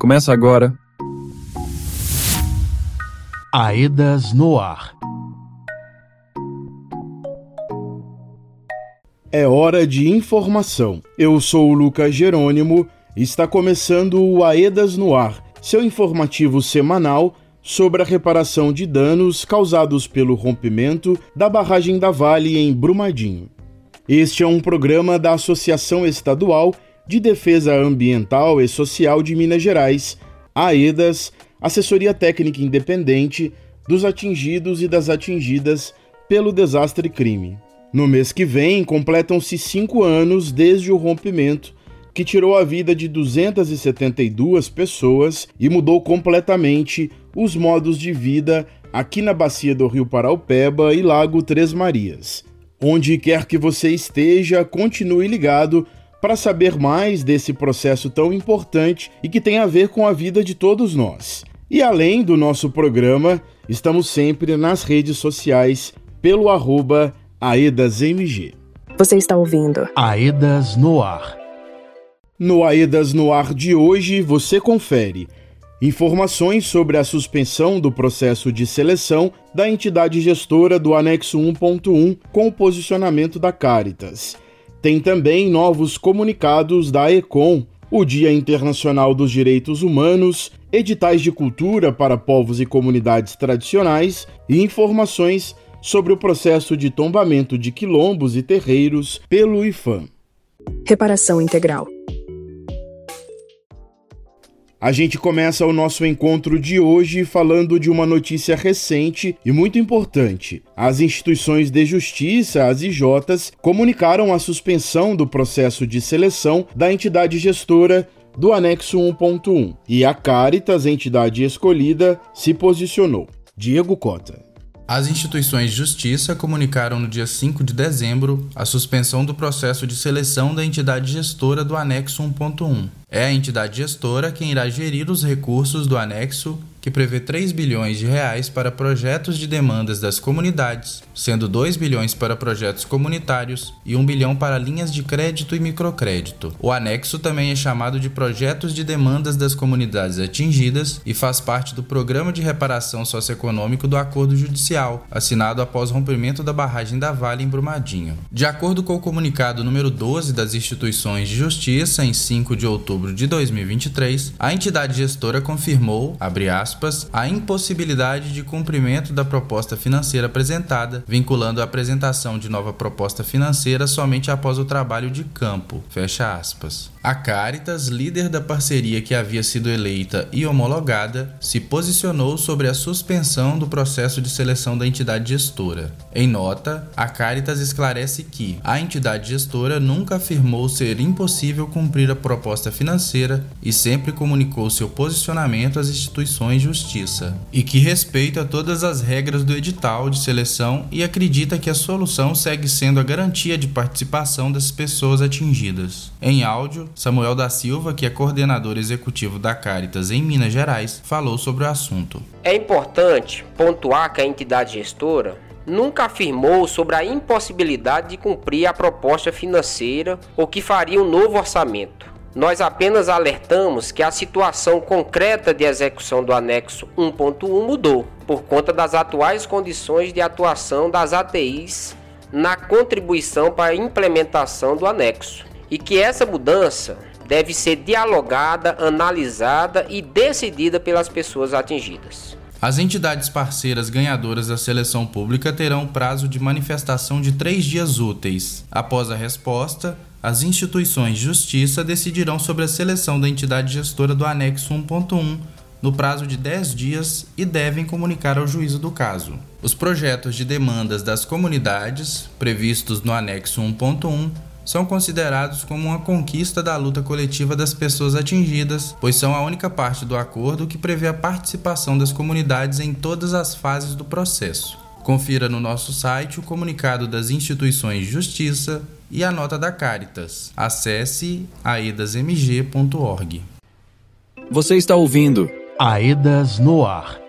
Começa agora. Aedas no ar. É hora de informação. Eu sou o Lucas Jerônimo e está começando o Aedas no ar, seu informativo semanal sobre a reparação de danos causados pelo rompimento da barragem da Vale em Brumadinho. Este é um programa da Associação Estadual de Defesa Ambiental e Social de Minas Gerais, AEDAS, assessoria técnica independente dos atingidos e das atingidas pelo desastre crime. No mês que vem, completam-se cinco anos desde o rompimento que tirou a vida de 272 pessoas e mudou completamente os modos de vida aqui na bacia do Rio Paraupeba e Lago Três Marias. Onde quer que você esteja, continue ligado para saber mais desse processo tão importante e que tem a ver com a vida de todos nós. E além do nosso programa, estamos sempre nas redes sociais pelo arroba AEDASMG. Você está ouvindo Aedas no ar. No Aedas no ar de hoje, você confere informações sobre a suspensão do processo de seleção da entidade gestora do anexo 1.1 com o posicionamento da Caritas. Tem também novos comunicados da ECOM, o Dia Internacional dos Direitos Humanos, editais de cultura para povos e comunidades tradicionais e informações sobre o processo de tombamento de quilombos e terreiros pelo IFAM. Reparação Integral. A gente começa o nosso encontro de hoje falando de uma notícia recente e muito importante. As instituições de justiça, as IJs, comunicaram a suspensão do processo de seleção da entidade gestora do anexo 1.1 e a Caritas, entidade escolhida, se posicionou. Diego Cota. As instituições de justiça comunicaram no dia 5 de dezembro a suspensão do processo de seleção da entidade gestora do anexo 1.1. É a entidade gestora quem irá gerir os recursos do anexo que prevê 3 bilhões de reais para projetos de demandas das comunidades, sendo 2 bilhões para projetos comunitários e 1 bilhão para linhas de crédito e microcrédito. O anexo também é chamado de projetos de demandas das comunidades atingidas e faz parte do programa de reparação socioeconômico do acordo judicial, assinado após o rompimento da barragem da Vale em Brumadinho. De acordo com o comunicado número 12 das instituições de justiça em 5 de outubro de 2023, a entidade gestora confirmou, abre aspas, aspas, a impossibilidade de cumprimento da proposta financeira apresentada, vinculando a apresentação de nova proposta financeira somente após o trabalho de campo. Fecha aspas. A Caritas, líder da parceria que havia sido eleita e homologada, se posicionou sobre a suspensão do processo de seleção da entidade gestora. Em nota, a Caritas esclarece que a entidade gestora nunca afirmou ser impossível cumprir a proposta financeira e sempre comunicou seu posicionamento às instituições justiça, e que respeita todas as regras do edital de seleção e acredita que a solução segue sendo a garantia de participação das pessoas atingidas. Em áudio, Samuel da Silva, que é coordenador executivo da Caritas em Minas Gerais, falou sobre o assunto. É importante pontuar que a entidade gestora nunca afirmou sobre a impossibilidade de cumprir a proposta financeira ou que faria um novo orçamento. Nós apenas alertamos que a situação concreta de execução do anexo 1.1 mudou por conta das atuais condições de atuação das ATIs na contribuição para a implementação do anexo e que essa mudança deve ser dialogada, analisada e decidida pelas pessoas atingidas. As entidades parceiras ganhadoras da seleção pública terão prazo de manifestação de três dias úteis. Após a resposta, as instituições de justiça decidirão sobre a seleção da entidade gestora do anexo 1.1 no prazo de 10 dias e devem comunicar ao juízo do caso. Os projetos de demandas das comunidades, previstos no anexo 1.1, são considerados como uma conquista da luta coletiva das pessoas atingidas, pois são a única parte do acordo que prevê a participação das comunidades em todas as fases do processo. Confira no nosso site o comunicado das instituições de justiça e a nota da Caritas. Acesse aedasmg.org. Você está ouvindo Aedas no ar.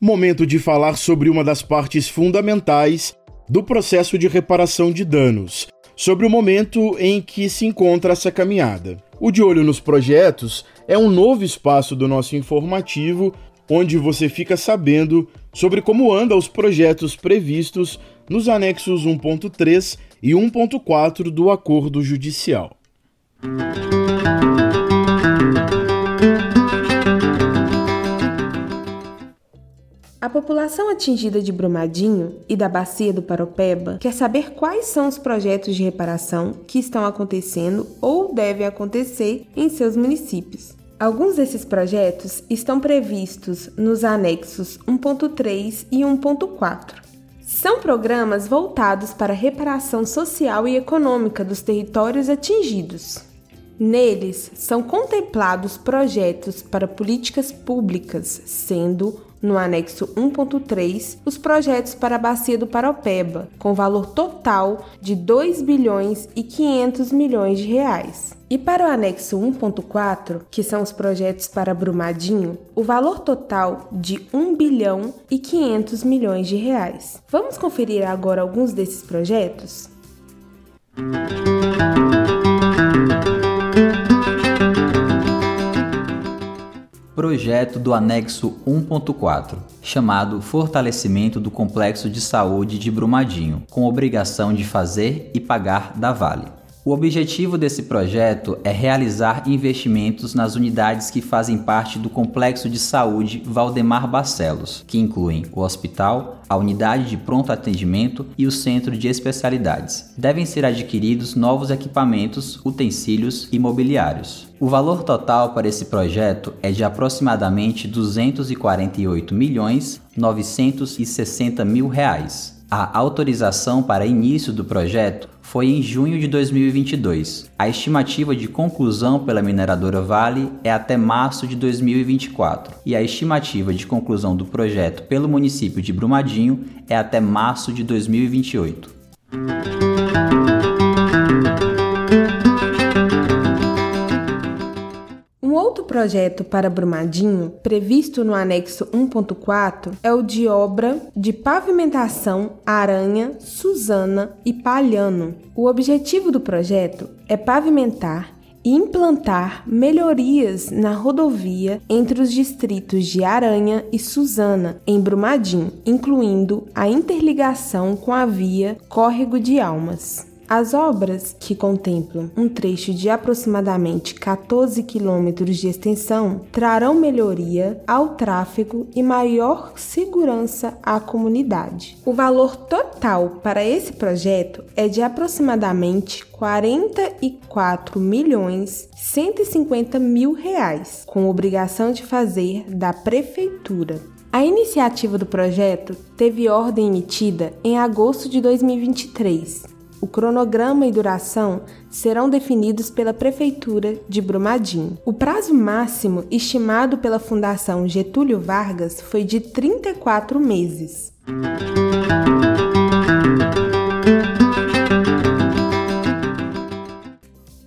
Momento de falar sobre uma das partes fundamentais do processo de reparação de danos, sobre o momento em que se encontra essa caminhada. O De Olho nos Projetos é um novo espaço do nosso informativo onde você fica sabendo sobre como andam os projetos previstos nos anexos 1.3 e 1.4 do Acordo Judicial. A população atingida de Brumadinho e da Bacia do Paropeba quer saber quais são os projetos de reparação que estão acontecendo ou devem acontecer em seus municípios. Alguns desses projetos estão previstos nos anexos 1.3 e 1.4. São programas voltados para a reparação social e econômica dos territórios atingidos. Neles são contemplados projetos para políticas públicas, sendo no anexo 1.3, os projetos para a Bacia do Paropeba, com valor total de 2 bilhões e 500 milhões de reais. E para o anexo 1.4, que são os projetos para Brumadinho, o valor total de 1 bilhão e 500 milhões de reais. Vamos conferir agora alguns desses projetos? Projeto do anexo 1.4, chamado Fortalecimento do Complexo de Saúde de Brumadinho, com obrigação de fazer e pagar da Vale. O objetivo desse projeto é realizar investimentos nas unidades que fazem parte do Complexo de Saúde Valdemar Barcelos, que incluem o hospital, a unidade de pronto atendimento e o centro de especialidades. Devem ser adquiridos novos equipamentos, utensílios e mobiliários. O valor total para esse projeto é de aproximadamente 248 milhões 960 mil reais. A autorização para início do projeto foi em junho de 2022. A estimativa de conclusão pela mineradora Vale é até março de 2024 e a estimativa de conclusão do projeto pelo município de Brumadinho é até março de 2028. Projeto para Brumadinho, previsto no anexo 1.4, é o de obra de pavimentação Aranha, Suzana e Palhano. O objetivo do projeto é pavimentar e implantar melhorias na rodovia entre os distritos de Aranha e Suzana, em Brumadinho, incluindo a interligação com a via Córrego de Almas. As obras, que contemplam um trecho de aproximadamente 14 quilômetros de extensão, trarão melhoria ao tráfego e maior segurança à comunidade. O valor total para esse projeto é de aproximadamente 44 milhões 150 mil reais, com obrigação de fazer da prefeitura. A iniciativa do projeto teve ordem emitida em agosto de 2023 o cronograma e duração serão definidos pela Prefeitura de Brumadinho. O prazo máximo estimado pela Fundação Getúlio Vargas foi de 34 meses.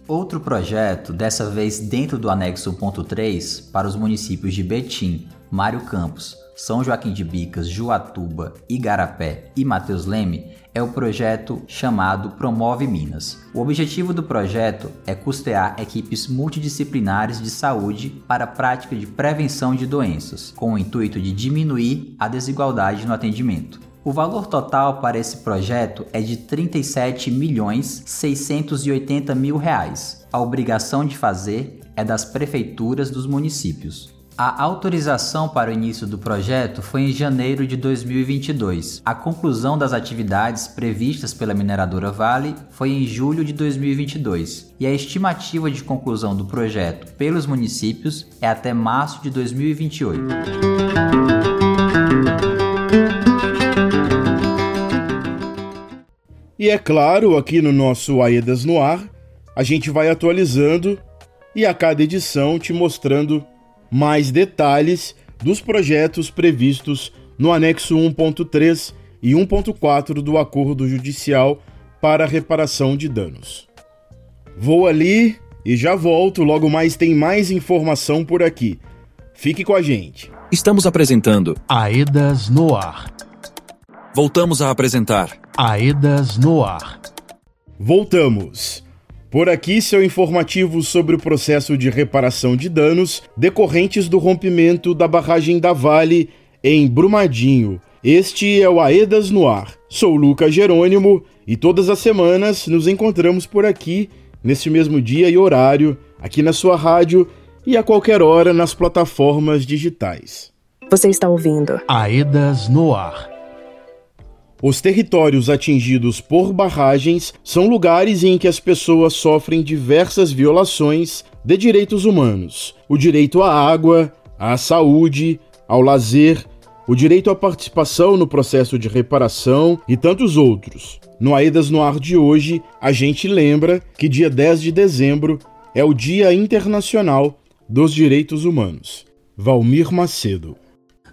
Outro projeto, dessa vez dentro do anexo 1.3, para os municípios de Betim, Mário Campos, São Joaquim de Bicas, Juatuba, Igarapé e Mateus Leme, é o projeto chamado Promove Minas. O objetivo do projeto é custear equipes multidisciplinares de saúde para a prática de prevenção de doenças, com o intuito de diminuir a desigualdade no atendimento. O valor total para esse projeto é de 37 milhões 680 mil reais. A obrigação de fazer é das prefeituras dos municípios. A autorização para o início do projeto foi em janeiro de 2022. A conclusão das atividades previstas pela mineradora Vale foi em julho de 2022 e a estimativa de conclusão do projeto pelos municípios é até março de 2028. E é claro, aqui no nosso Aedas no Ar, a gente vai atualizando e a cada edição te mostrando mais detalhes dos projetos previstos no anexo 1.3 e 1.4 do Acordo Judicial para reparação de danos. Vou ali e já volto, logo mais tem mais informação por aqui. Fique com a gente. Estamos apresentando Aedas no Ar. Voltamos a apresentar Aedas no Ar. Voltamos. Por aqui, seu informativo sobre o processo de reparação de danos decorrentes do rompimento da barragem da Vale em Brumadinho. Este é o Aedas no Ar. Sou Lucas Jerônimo e todas as semanas nos encontramos por aqui, nesse mesmo dia e horário, aqui na sua rádio e a qualquer hora nas plataformas digitais. Você está ouvindo Aedas no Ar. Os territórios atingidos por barragens são lugares em que as pessoas sofrem diversas violações de direitos humanos: o direito à água, à saúde, ao lazer, o direito à participação no processo de reparação e tantos outros. No Aedas no Ar de hoje, a gente lembra que dia 10 de dezembro é o Dia Internacional dos Direitos Humanos. Valmir Macedo.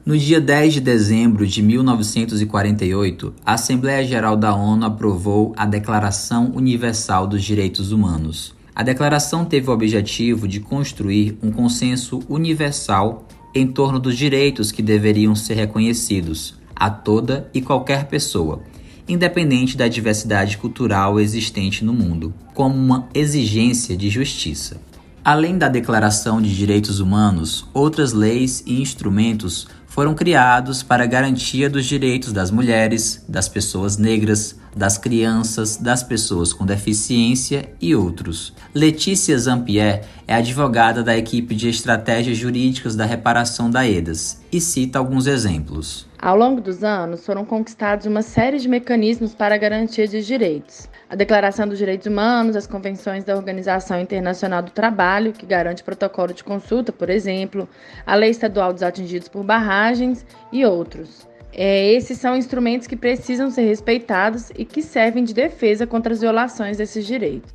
No dia 10 de dezembro de 1948, a Assembleia Geral da ONU aprovou a Declaração Universal dos Direitos Humanos. A declaração teve o objetivo de construir um consenso universal em torno dos direitos que deveriam ser reconhecidos a toda e qualquer pessoa, independente da diversidade cultural existente no mundo, como uma exigência de justiça. Além da Declaração de Direitos Humanos, outras leis e instrumentos foram criados para garantia dos direitos das mulheres, das pessoas negras, das crianças, das pessoas com deficiência e outros. Letícia Zampier é advogada da equipe de estratégias jurídicas da reparação da EDAS e cita alguns exemplos. Ao longo dos anos, foram conquistados uma série de mecanismos para a garantia de direitos. A Declaração dos Direitos Humanos, as convenções da Organização Internacional do Trabalho, que garante protocolo de consulta, por exemplo, a Lei Estadual dos Atingidos por Barragens e outros. É, esses são instrumentos que precisam ser respeitados e que servem de defesa contra as violações desses direitos.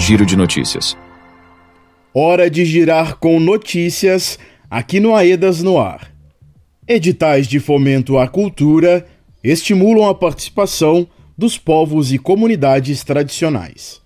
Giro de notícias. Hora de girar com notícias aqui no Aedas no Ar. Editais de fomento à cultura estimulam a participação dos povos e comunidades tradicionais.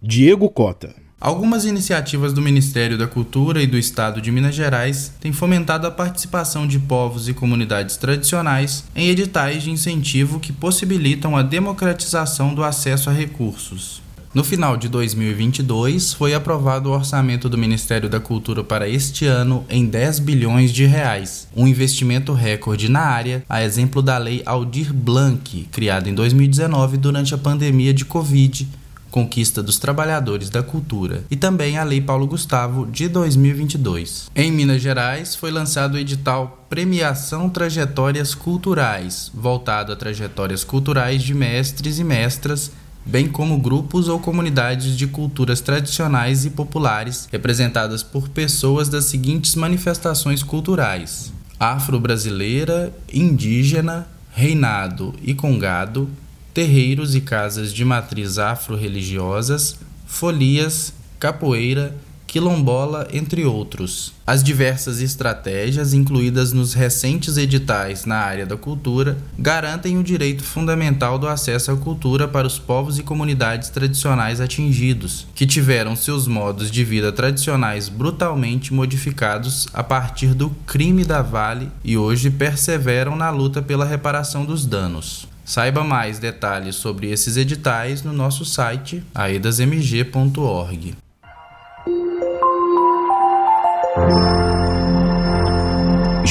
Diego Cota. Algumas iniciativas do Ministério da Cultura e do Estado de Minas Gerais têm fomentado a participação de povos e comunidades tradicionais em editais de incentivo que possibilitam a democratização do acesso a recursos. No final de 2022, foi aprovado o orçamento do Ministério da Cultura para este ano em 10 bilhões de reais, um investimento recorde na área, a exemplo da Lei Aldir Blanc, criada em 2019 durante a pandemia de Covid, conquista dos trabalhadores da cultura, e também a Lei Paulo Gustavo de 2022. Em Minas Gerais, foi lançado o edital Premiação Trajetórias Culturais, voltado a trajetórias culturais de mestres e mestras bem como grupos ou comunidades de culturas tradicionais e populares, representadas por pessoas das seguintes manifestações culturais: afro-brasileira, indígena, reinado e congado, terreiros e casas de matriz afro-religiosas, folias, capoeira, quilombola, entre outros. As diversas estratégias incluídas nos recentes editais na área da cultura garantem o direito fundamental do acesso à cultura para os povos e comunidades tradicionais atingidos, que tiveram seus modos de vida tradicionais brutalmente modificados a partir do crime da Vale e hoje perseveram na luta pela reparação dos danos. Saiba mais detalhes sobre esses editais no nosso site aedasmg.org.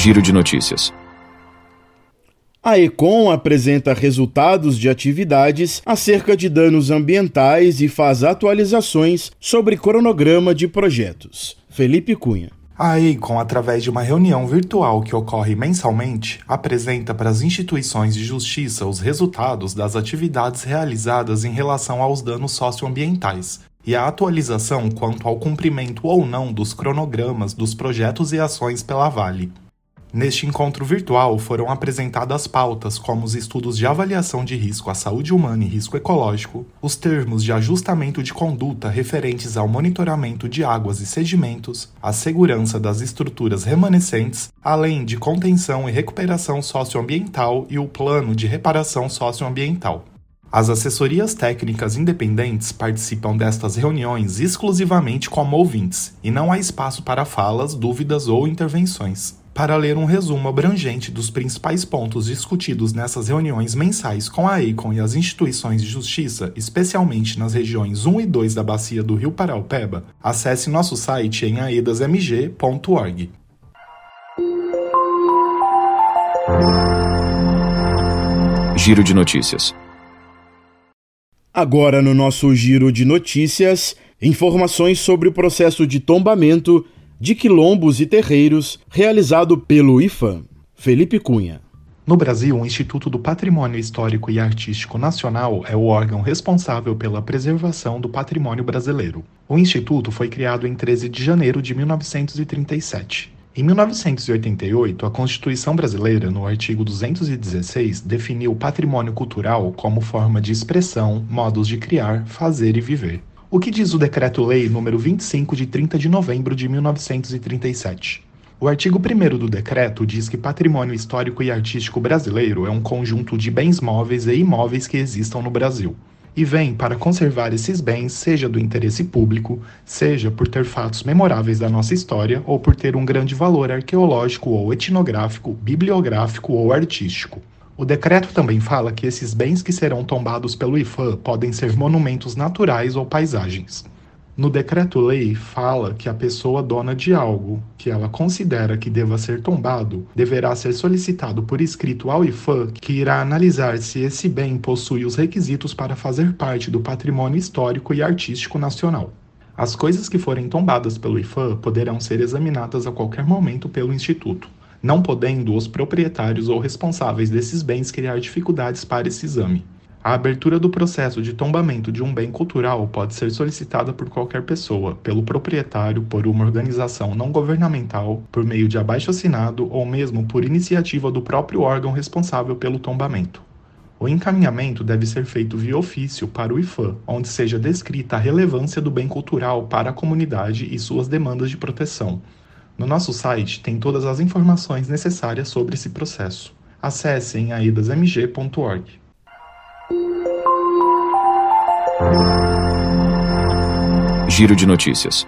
Giro de notícias. A Econ apresenta resultados de atividades acerca de danos ambientais e faz atualizações sobre cronograma de projetos. Felipe Cunha. A EICOM, através de uma reunião virtual que ocorre mensalmente, apresenta para as instituições de justiça os resultados das atividades realizadas em relação aos danos socioambientais e a atualização quanto ao cumprimento ou não dos cronogramas dos projetos e ações pela Vale. Neste encontro virtual foram apresentadas pautas como os estudos de avaliação de risco à saúde humana e risco ecológico, os termos de ajustamento de conduta referentes ao monitoramento de águas e sedimentos, a segurança das estruturas remanescentes, além de contenção e recuperação socioambiental e o plano de reparação socioambiental. As assessorias técnicas independentes participam destas reuniões exclusivamente como ouvintes, e não há espaço para falas, dúvidas ou intervenções. Para ler um resumo abrangente dos principais pontos discutidos nessas reuniões mensais com a EICON e as instituições de justiça, especialmente nas regiões 1 e 2 da bacia do Rio Paraupeba, acesse nosso site em aedasmg.org. Giro de notícias. Agora no nosso giro de notícias, informações sobre o processo de tombamento de quilombos e terreiros realizado pelo IFAM. Felipe Cunha. No Brasil, o Instituto do Patrimônio Histórico e Artístico Nacional é o órgão responsável pela preservação do patrimônio brasileiro. O instituto foi criado em 13 de janeiro de 1937. Em 1988, a Constituição Brasileira, no artigo 216, definiu o patrimônio cultural como forma de expressão, modos de criar, fazer e viver. O que diz o Decreto-Lei número 25 de 30 de novembro de 1937? O artigo 1 do decreto diz que patrimônio histórico e artístico brasileiro é um conjunto de bens móveis e imóveis que existam no Brasil. E vem para conservar esses bens, seja do interesse público, seja por ter fatos memoráveis da nossa história ou por ter um grande valor arqueológico ou etnográfico, bibliográfico ou artístico. O decreto também fala que esses bens que serão tombados pelo IFAM podem ser monumentos naturais ou paisagens. No decreto-lei fala que a pessoa dona de algo que ela considera que deva ser tombado deverá ser solicitado por escrito ao IFAM, que irá analisar se esse bem possui os requisitos para fazer parte do patrimônio histórico e artístico nacional. As coisas que forem tombadas pelo IFAM poderão ser examinadas a qualquer momento pelo Instituto não podendo os proprietários ou responsáveis desses bens criar dificuldades para esse exame. A abertura do processo de tombamento de um bem cultural pode ser solicitada por qualquer pessoa, pelo proprietário, por uma organização não governamental, por meio de abaixo-assinado ou mesmo por iniciativa do próprio órgão responsável pelo tombamento. O encaminhamento deve ser feito via ofício para o IFAM, onde seja descrita a relevância do bem cultural para a comunidade e suas demandas de proteção, no nosso site tem todas as informações necessárias sobre esse processo. Acesse em aidasmg.org. Giro de notícias.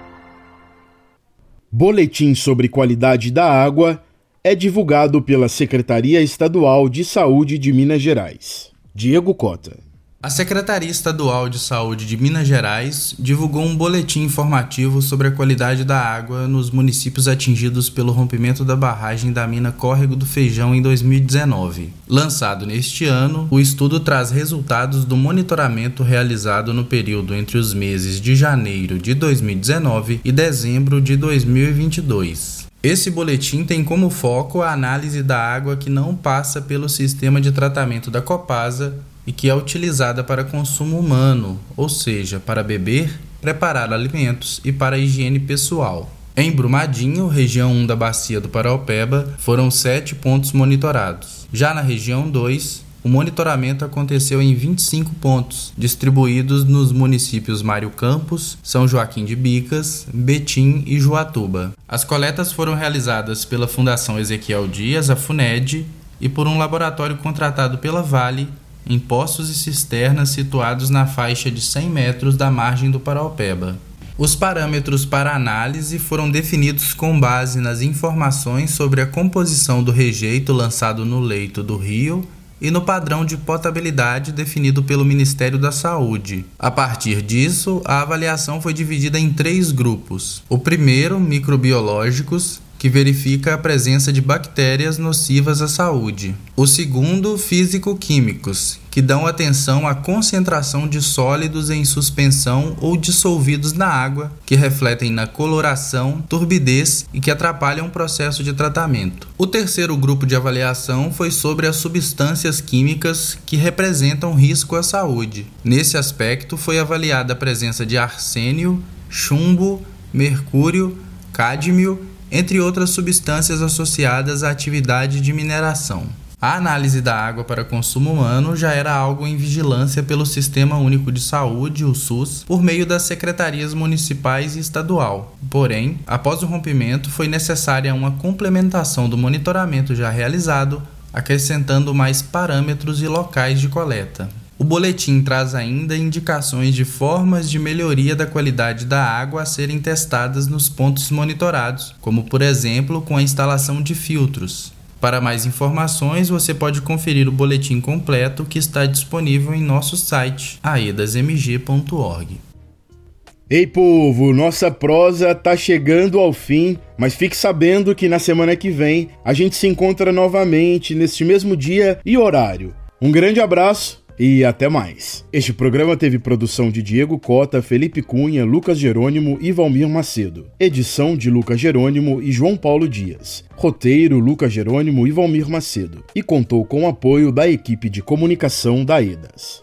Boletim sobre qualidade da água é divulgado pela Secretaria Estadual de Saúde de Minas Gerais. Diego Cota. A Secretaria Estadual de Saúde de Minas Gerais divulgou um boletim informativo sobre a qualidade da água nos municípios atingidos pelo rompimento da barragem da mina Córrego do Feijão em 2019. Lançado neste ano, o estudo traz resultados do monitoramento realizado no período entre os meses de janeiro de 2019 e dezembro de 2022. Esse boletim tem como foco a análise da água que não passa pelo sistema de tratamento da Copasa e que é utilizada para consumo humano, ou seja, para beber, preparar alimentos e para higiene pessoal. Em Brumadinho, região 1 da Bacia do Paraupeba, foram sete pontos monitorados. Já na região 2, o monitoramento aconteceu em 25 pontos, distribuídos nos municípios Mário Campos, São Joaquim de Bicas, Betim e Juatuba. As coletas foram realizadas pela Fundação Ezequiel Dias, a FUNED, e por um laboratório contratado pela Vale em poços e cisternas situados na faixa de 100 metros da margem do Paraupeba. Os parâmetros para análise foram definidos com base nas informações sobre a composição do rejeito lançado no leito do rio e no padrão de potabilidade definido pelo Ministério da Saúde. A partir disso, a avaliação foi dividida em três grupos. O primeiro, microbiológicos, que verifica a presença de bactérias nocivas à saúde. O segundo, físico-químicos, que dão atenção à concentração de sólidos em suspensão ou dissolvidos na água, que refletem na coloração, turbidez e que atrapalham o processo de tratamento. O terceiro grupo de avaliação foi sobre as substâncias químicas que representam risco à saúde. Nesse aspecto, foi avaliada a presença de arsênio, chumbo, mercúrio, cádmio entre outras substâncias associadas à atividade de mineração. A análise da água para consumo humano já era algo em vigilância pelo Sistema Único de Saúde, o SUS, por meio das secretarias municipais e estadual. Porém, após o rompimento, foi necessária uma complementação do monitoramento já realizado, acrescentando mais parâmetros e locais de coleta. O boletim traz ainda indicações de formas de melhoria da qualidade da água a serem testadas nos pontos monitorados, como por exemplo com a instalação de filtros. Para mais informações, você pode conferir o boletim completo que está disponível em nosso site aedasmg.org. Ei povo, nossa prosa tá chegando ao fim, mas fique sabendo que na semana que vem a gente se encontra novamente neste mesmo dia e horário. Um grande abraço e até mais. Este programa teve produção de Diego Cota, Felipe Cunha, Lucas Jerônimo e Valmir Macedo. Edição de Lucas Jerônimo e João Paulo Dias. Roteiro Lucas Jerônimo e Valmir Macedo. E contou com o apoio da equipe de comunicação da EDAS.